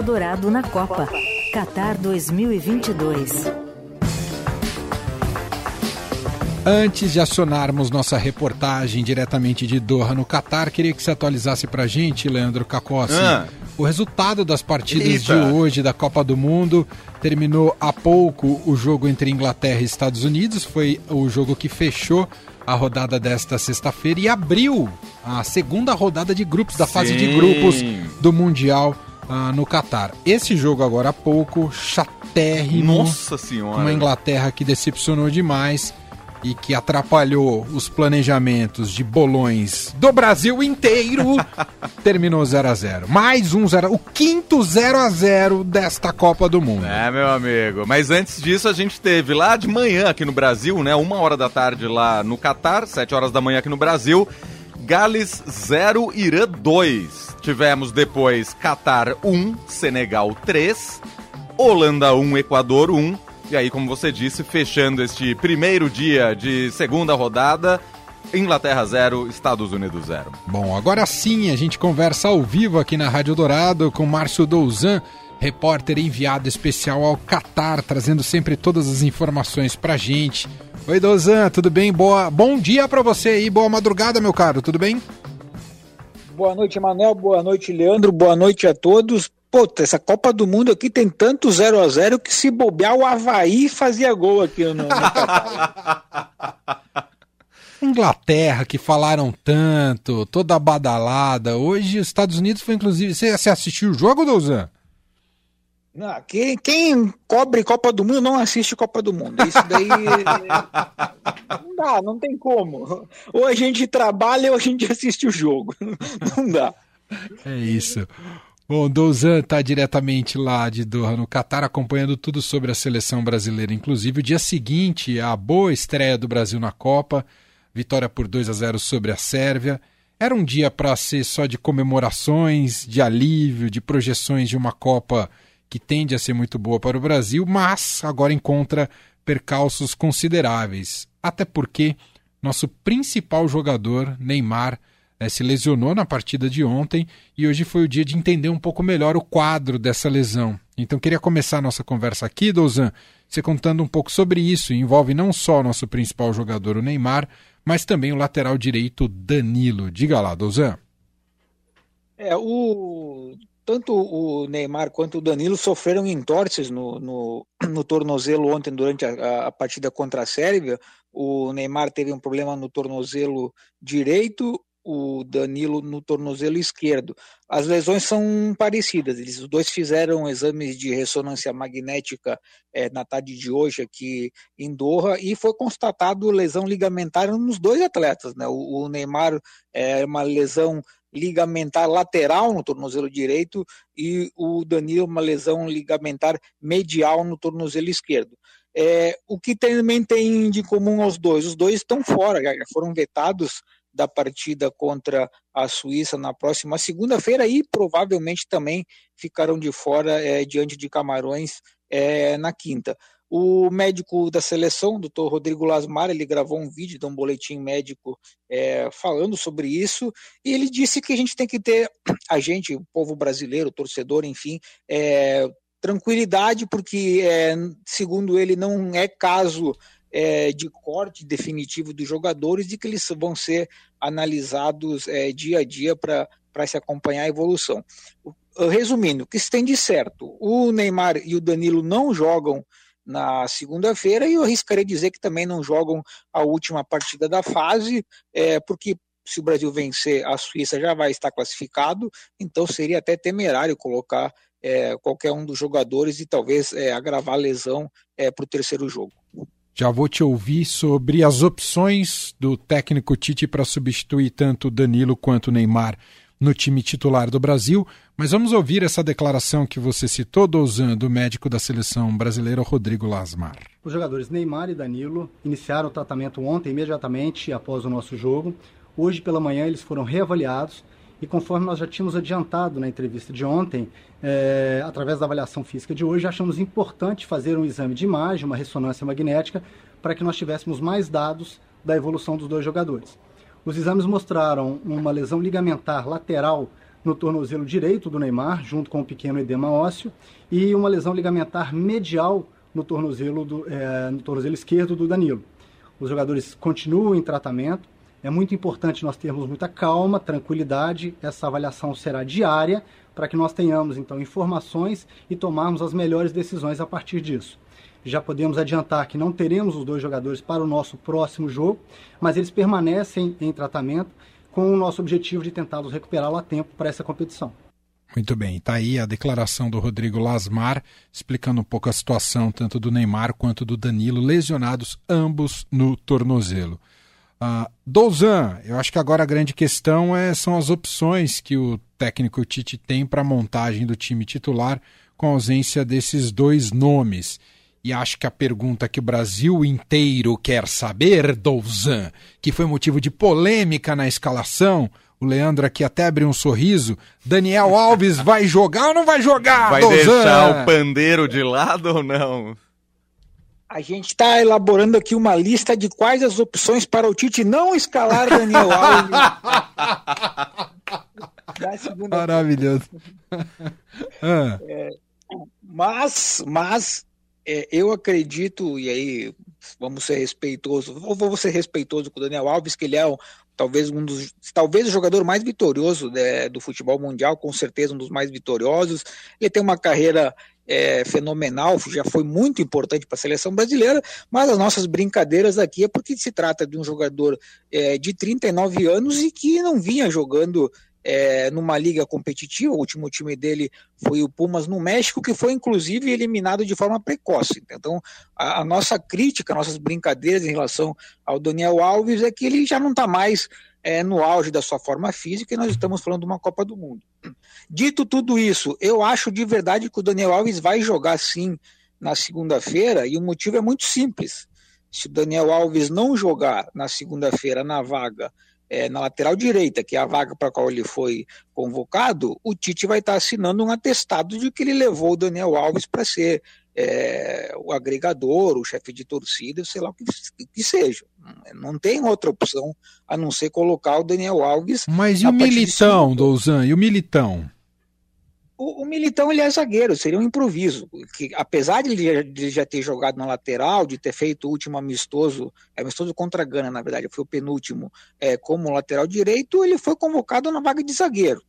Eldorado na Copa. Qatar 2022. Antes de acionarmos nossa reportagem diretamente de Doha, no Catar, queria que você atualizasse pra gente, Leandro Cacossi, ah. o resultado das partidas Eita. de hoje da Copa do Mundo. Terminou há pouco o jogo entre Inglaterra e Estados Unidos, foi o jogo que fechou a rodada desta sexta-feira e abriu a segunda rodada de grupos da Sim. fase de grupos do Mundial uh, no Catar. Esse jogo agora há pouco, chatérrimo. Nossa senhora. Uma Inglaterra que decepcionou demais e que atrapalhou os planejamentos de bolões do Brasil inteiro, terminou 0 a 0 Mais um 0 o quinto 0 a 0 desta Copa do Mundo. É, meu amigo. Mas antes disso, a gente teve lá de manhã aqui no Brasil, né? Uma hora da tarde lá no Catar, 7 horas da manhã aqui no Brasil. Gales 0, Irã 2. Tivemos depois Catar 1, Senegal 3, Holanda 1, Equador 1 e aí, como você disse, fechando este primeiro dia de segunda rodada, Inglaterra 0, Estados Unidos 0. Bom, agora sim a gente conversa ao vivo aqui na Rádio Dourado com Márcio Douzan, repórter enviado especial ao Catar, trazendo sempre todas as informações pra gente. Oi, Douzan, tudo bem? Boa, bom dia para você aí, boa madrugada, meu caro, tudo bem? Boa noite, Manel, boa noite, Leandro, boa noite a todos. Pô, essa Copa do Mundo aqui tem tanto 0 a 0 que se bobear o Havaí fazia gol aqui no Inglaterra, que falaram tanto, toda badalada. Hoje os Estados Unidos foi inclusive. Você, você assistiu o jogo, Douzan? Não, quem, quem cobre Copa do Mundo não assiste Copa do Mundo. Isso daí. não dá, não tem como. Ou a gente trabalha ou a gente assiste o jogo. Não dá. É isso. Bom, Douzan está diretamente lá de Doha, no Catar, acompanhando tudo sobre a seleção brasileira. Inclusive, o dia seguinte, a boa estreia do Brasil na Copa, vitória por 2 a 0 sobre a Sérvia. Era um dia para ser só de comemorações, de alívio, de projeções de uma Copa que tende a ser muito boa para o Brasil, mas agora encontra percalços consideráveis. Até porque nosso principal jogador, Neymar, né, se lesionou na partida de ontem e hoje foi o dia de entender um pouco melhor o quadro dessa lesão. Então queria começar a nossa conversa aqui, Douzan, você contando um pouco sobre isso. Envolve não só o nosso principal jogador, o Neymar, mas também o lateral direito Danilo. Diga lá, Douzan. É, o tanto o Neymar quanto o Danilo sofreram entorces no, no, no tornozelo ontem durante a, a, partida contra a Sérvia. O Neymar teve um problema no tornozelo direito, o Danilo no tornozelo esquerdo. As lesões são parecidas, eles os dois fizeram exames de ressonância magnética é, na tarde de hoje aqui em Doha e foi constatado lesão ligamentar nos dois atletas. Né? O, o Neymar é uma lesão ligamentar lateral no tornozelo direito e o Danilo uma lesão ligamentar medial no tornozelo esquerdo. É, o que também tem de comum aos dois, os dois estão fora, já foram vetados da partida contra a Suíça na próxima segunda-feira e provavelmente também ficarão de fora é, diante de Camarões é, na quinta. O médico da seleção, doutor Rodrigo Lasmar, ele gravou um vídeo de um boletim médico é, falando sobre isso, e ele disse que a gente tem que ter, a gente, o povo brasileiro, o torcedor, enfim, é, tranquilidade, porque, é, segundo ele, não é caso é, de corte definitivo dos jogadores e que eles vão ser analisados é, dia a dia para se acompanhar a evolução. Resumindo, o que se tem de certo? O Neymar e o Danilo não jogam na segunda-feira e eu arriscaria dizer que também não jogam a última partida da fase, é, porque se o Brasil vencer, a Suíça já vai estar classificado, então seria até temerário colocar é, qualquer um dos jogadores e talvez é, agravar a lesão é, para o terceiro jogo. Já vou te ouvir sobre as opções do técnico Tite para substituir tanto Danilo quanto Neymar no time titular do Brasil, mas vamos ouvir essa declaração que você citou, Dozan, do médico da seleção brasileira, Rodrigo Lasmar. Os jogadores Neymar e Danilo iniciaram o tratamento ontem, imediatamente após o nosso jogo. Hoje pela manhã eles foram reavaliados e conforme nós já tínhamos adiantado na entrevista de ontem, é, através da avaliação física de hoje, achamos importante fazer um exame de imagem, uma ressonância magnética, para que nós tivéssemos mais dados da evolução dos dois jogadores. Os exames mostraram uma lesão ligamentar lateral no tornozelo direito do Neymar, junto com um pequeno edema ósseo, e uma lesão ligamentar medial no tornozelo, do, é, no tornozelo esquerdo do Danilo. Os jogadores continuam em tratamento. É muito importante nós termos muita calma, tranquilidade. Essa avaliação será diária para que nós tenhamos então informações e tomarmos as melhores decisões a partir disso. Já podemos adiantar que não teremos os dois jogadores para o nosso próximo jogo, mas eles permanecem em tratamento com o nosso objetivo de tentá-los recuperá-lo a tempo para essa competição. Muito bem, está aí a declaração do Rodrigo Lasmar, explicando um pouco a situação tanto do Neymar quanto do Danilo, lesionados ambos no tornozelo. Uh, Douzan, eu acho que agora a grande questão é, são as opções que o técnico Tite tem para a montagem do time titular com a ausência desses dois nomes. E acho que a pergunta que o Brasil inteiro quer saber, Douzan, que foi motivo de polêmica na escalação, o Leandro aqui até abriu um sorriso. Daniel Alves vai jogar ou não vai jogar? Vai Douzan? deixar o pandeiro de lado ou não? A gente está elaborando aqui uma lista de quais as opções para o Tite não escalar Daniel Alves. Maravilhoso. ah. é, mas, mas é, eu acredito, e aí vamos ser respeitosos, vou ser respeitoso com o Daniel Alves, que ele é um, talvez um dos, talvez o jogador mais vitorioso né, do futebol mundial, com certeza um dos mais vitoriosos. Ele tem uma carreira é, fenomenal, já foi muito importante para a seleção brasileira, mas as nossas brincadeiras aqui é porque se trata de um jogador é, de 39 anos e que não vinha jogando é, numa liga competitiva. O último time dele foi o Pumas no México, que foi inclusive eliminado de forma precoce. Então, a, a nossa crítica, nossas brincadeiras em relação ao Daniel Alves é que ele já não está mais é, no auge da sua forma física e nós estamos falando de uma Copa do Mundo. Dito tudo isso, eu acho de verdade que o Daniel Alves vai jogar sim na segunda-feira e o motivo é muito simples. Se o Daniel Alves não jogar na segunda-feira na vaga é, na lateral direita, que é a vaga para a qual ele foi convocado, o Tite vai estar assinando um atestado de que ele levou o Daniel Alves para ser é, o agregador, o chefe de torcida, sei lá o que, que, seja. Não tem outra opção a não ser colocar o Daniel Alves. Mas e o Militão, Douzan? E o Militão? O, o, Militão ele é zagueiro, seria um improviso. Que, apesar de ele, de já ter jogado na lateral, de ter feito o último amistoso, é amistoso contra a Gana, na verdade, foi o penúltimo, é, como lateral direito, ele foi convocado na vaga de zagueiro.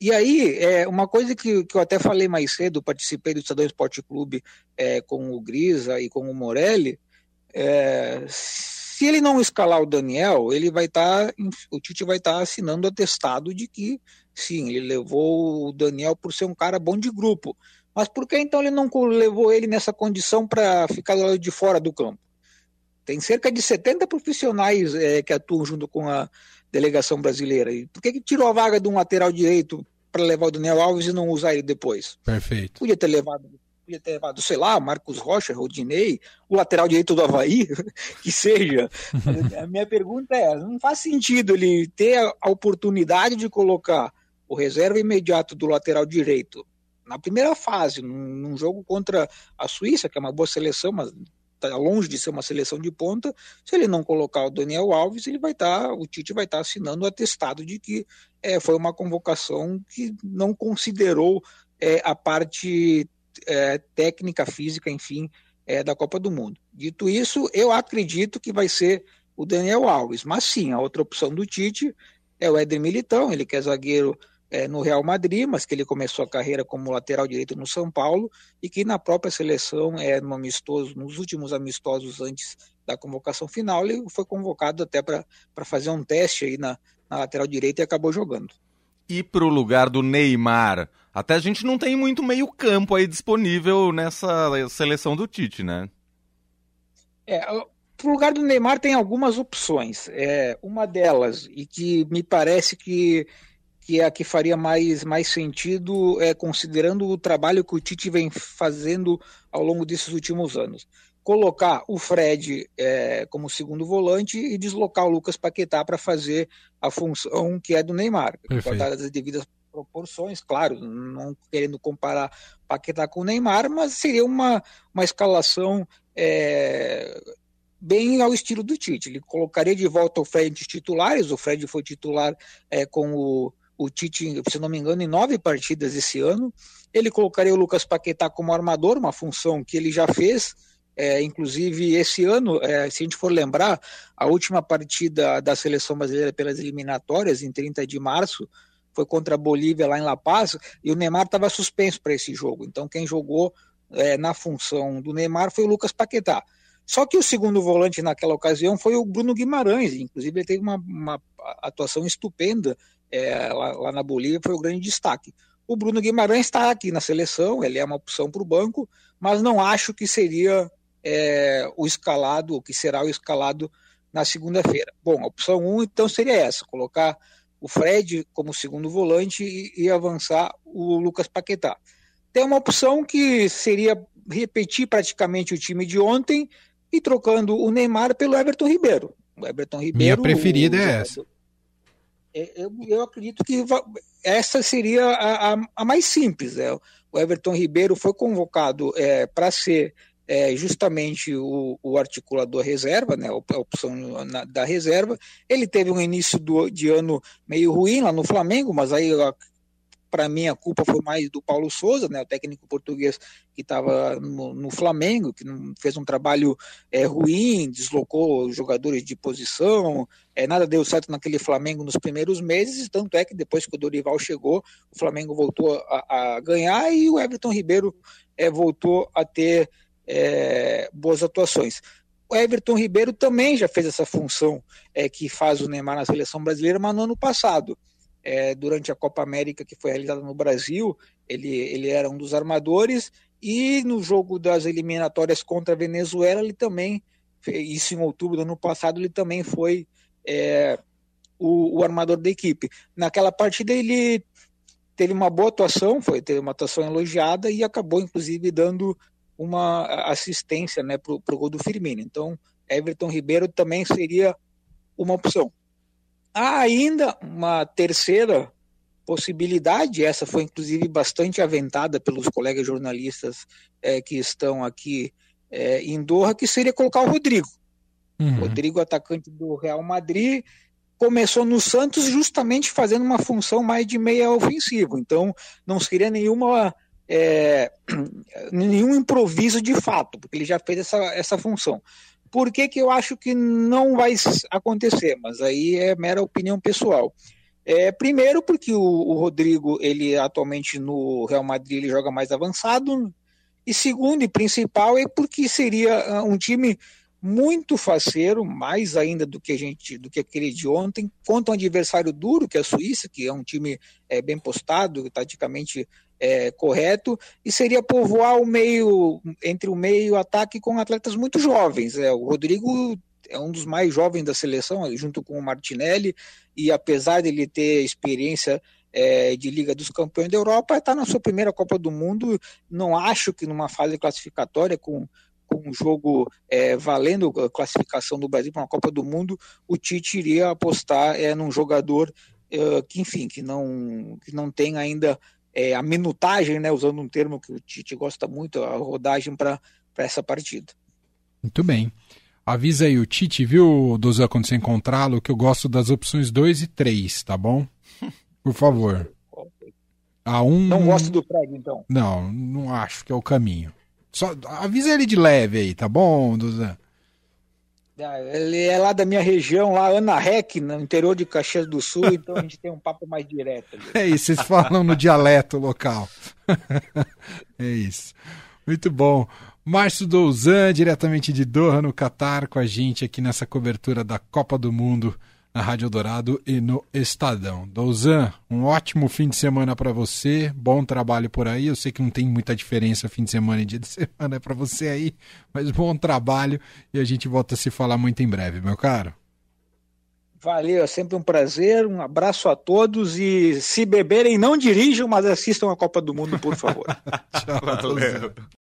E aí, é, uma coisa que, que eu até falei mais cedo, participei do Estadão Esporte Clube é, com o Grisa e com o Morelli, é, se ele não escalar o Daniel, ele vai estar, tá, o Tite vai estar tá assinando atestado de que Sim, ele levou o Daniel por ser um cara bom de grupo. Mas por que então ele não levou ele nessa condição para ficar do lado de fora do campo? Tem cerca de 70 profissionais é, que atuam junto com a delegação brasileira. E por que, que tirou a vaga de um lateral direito para levar o Daniel Alves e não usar ele depois? Perfeito. Podia ter levado, podia ter levado, sei lá, Marcos Rocha, Rodinei, o lateral direito do Havaí, que seja. a minha pergunta é: não faz sentido ele ter a oportunidade de colocar o reserva imediato do lateral direito na primeira fase, num, num jogo contra a Suíça, que é uma boa seleção, mas está longe de ser uma seleção de ponta, se ele não colocar o Daniel Alves, ele vai estar, tá, o Tite vai estar tá assinando o atestado de que é, foi uma convocação que não considerou é, a parte é, técnica, física, enfim, é, da Copa do Mundo. Dito isso, eu acredito que vai ser o Daniel Alves, mas sim, a outra opção do Tite é o Éder Militão, ele que é zagueiro é, no Real Madrid, mas que ele começou a carreira como lateral direito no São Paulo e que na própria seleção, é, no amistoso, nos últimos amistosos antes da convocação final, ele foi convocado até para fazer um teste aí na, na lateral direita e acabou jogando. E para o lugar do Neymar? Até a gente não tem muito meio campo aí disponível nessa seleção do Tite, né? É, para o lugar do Neymar tem algumas opções. É, uma delas, e que me parece que que é a que faria mais, mais sentido, é, considerando o trabalho que o Tite vem fazendo ao longo desses últimos anos. Colocar o Fred é, como segundo volante e deslocar o Lucas Paquetá para fazer a função que é do Neymar, guardadas as devidas proporções, claro, não querendo comparar Paquetá com o Neymar, mas seria uma, uma escalação é, bem ao estilo do Tite. Ele colocaria de volta o Fred titulares, o Fred foi titular é, com o, o Tite, se não me engano, em nove partidas esse ano. Ele colocaria o Lucas Paquetá como armador, uma função que ele já fez. É, inclusive, esse ano, é, se a gente for lembrar, a última partida da seleção brasileira pelas eliminatórias, em 30 de março, foi contra a Bolívia lá em La Paz, e o Neymar estava suspenso para esse jogo. Então, quem jogou é, na função do Neymar foi o Lucas Paquetá. Só que o segundo volante naquela ocasião foi o Bruno Guimarães, inclusive ele teve uma, uma atuação estupenda é, lá, lá, na Bolívia, foi o grande destaque. O Bruno Guimarães está aqui na seleção, ele é uma opção para o banco, mas não acho que seria é, o escalado, o que será o escalado na segunda-feira. Bom, a opção 1 um, então seria essa, colocar o Fred como segundo volante e, e avançar o Lucas Paquetá. Tem uma opção que seria repetir praticamente o time de ontem e trocando o Neymar pelo Everton Ribeiro. O Everton Ribeiro. Minha preferida o, é essa. É, eu, eu, acredito que essa seria a, a, a mais simples. Né? O Everton Ribeiro foi convocado é, para ser é, justamente o, o, articulador reserva, né, a opção na, da reserva. Ele teve um início do, de ano meio ruim lá no Flamengo, mas aí para mim a culpa foi mais do Paulo Souza, né, o técnico português que estava no, no, Flamengo, que não fez um trabalho é, ruim, deslocou jogadores de posição, é, nada deu certo naquele Flamengo nos primeiros meses, tanto é que depois que o Dorival chegou, o Flamengo voltou a, a ganhar e o Everton Ribeiro é, voltou a ter é, boas atuações. O Everton Ribeiro também já fez essa função é, que faz o Neymar na seleção brasileira, mas no ano passado é, durante a Copa América que foi realizada no Brasil, ele, ele era um dos armadores, e no jogo das eliminatórias contra a Venezuela, ele também, isso em outubro do ano passado, ele também foi é, o, o, armador da equipe. Naquela partida ele teve uma boa atuação, foi teve uma atuação elogiada e acabou inclusive dando uma assistência né, para o gol do Firmino. Então, Everton Ribeiro também seria uma opção. Há ainda uma terceira possibilidade, essa foi inclusive bastante aventada pelos colegas jornalistas é, que estão aqui é, em Doha, que seria colocar o Rodrigo. Uhum. Rodrigo, atacante do Real Madrid, começou no Santos justamente fazendo uma função mais de meia ofensivo. Então, não seria nenhuma é, nenhum improviso de fato, porque ele já fez essa, essa função. Por que, que eu acho que não vai acontecer? Mas aí é mera opinião pessoal. É, primeiro porque o, o, Rodrigo, ele atualmente no Real Madrid ele joga mais avançado, e segundo e principal é porque seria ah, um time muito faceiro, mais ainda do que a gente, do que aquele de ontem, contra um adversário duro que é a Suíça, que é um time é, bem postado, taticamente é, correto, e seria povoar o meio, entre o meio e o ataque com atletas muito jovens. É, o Rodrigo é um dos mais jovens da seleção, junto com o Martinelli, e apesar de ele ter experiência é, de Liga dos Campeões da Europa, está na sua primeira Copa do Mundo. Não acho que numa fase classificatória, com, com um jogo é, valendo a classificação do Brasil para uma Copa do Mundo, o Tite iria apostar é, num jogador é, que, enfim, que não, que não tem ainda é, a minutagem, né, usando um termo que o Tite gosta muito, a rodagem para essa partida. Muito bem. Avisa aí o Tite, viu, Dozan, quando você encontrá-lo, que eu gosto das opções 2 e 3, tá bom? Por favor. A um... Não gosto do Fred, então? Não, não acho que é o caminho. Só avisa ele de leve aí, tá bom, Dozan? Ah, ele é lá da minha região, lá Ana Rec, no interior de Caxias do Sul, então a gente tem um papo mais direto. Ali. É isso, vocês falam no dialeto local. é isso. Muito bom. Márcio Douzan, diretamente de Doha, no Catar, com a gente aqui nessa cobertura da Copa do Mundo na Rádio Dourado e no Estadão. Douzan, um ótimo fim de semana para você, bom trabalho por aí. Eu sei que não tem muita diferença fim de semana e dia de semana para você aí, mas bom trabalho e a gente volta a se falar muito em breve, meu caro. Valeu, é sempre um prazer, um abraço a todos e se beberem, não dirijam, mas assistam a Copa do Mundo, por favor. Tchau, Valeu.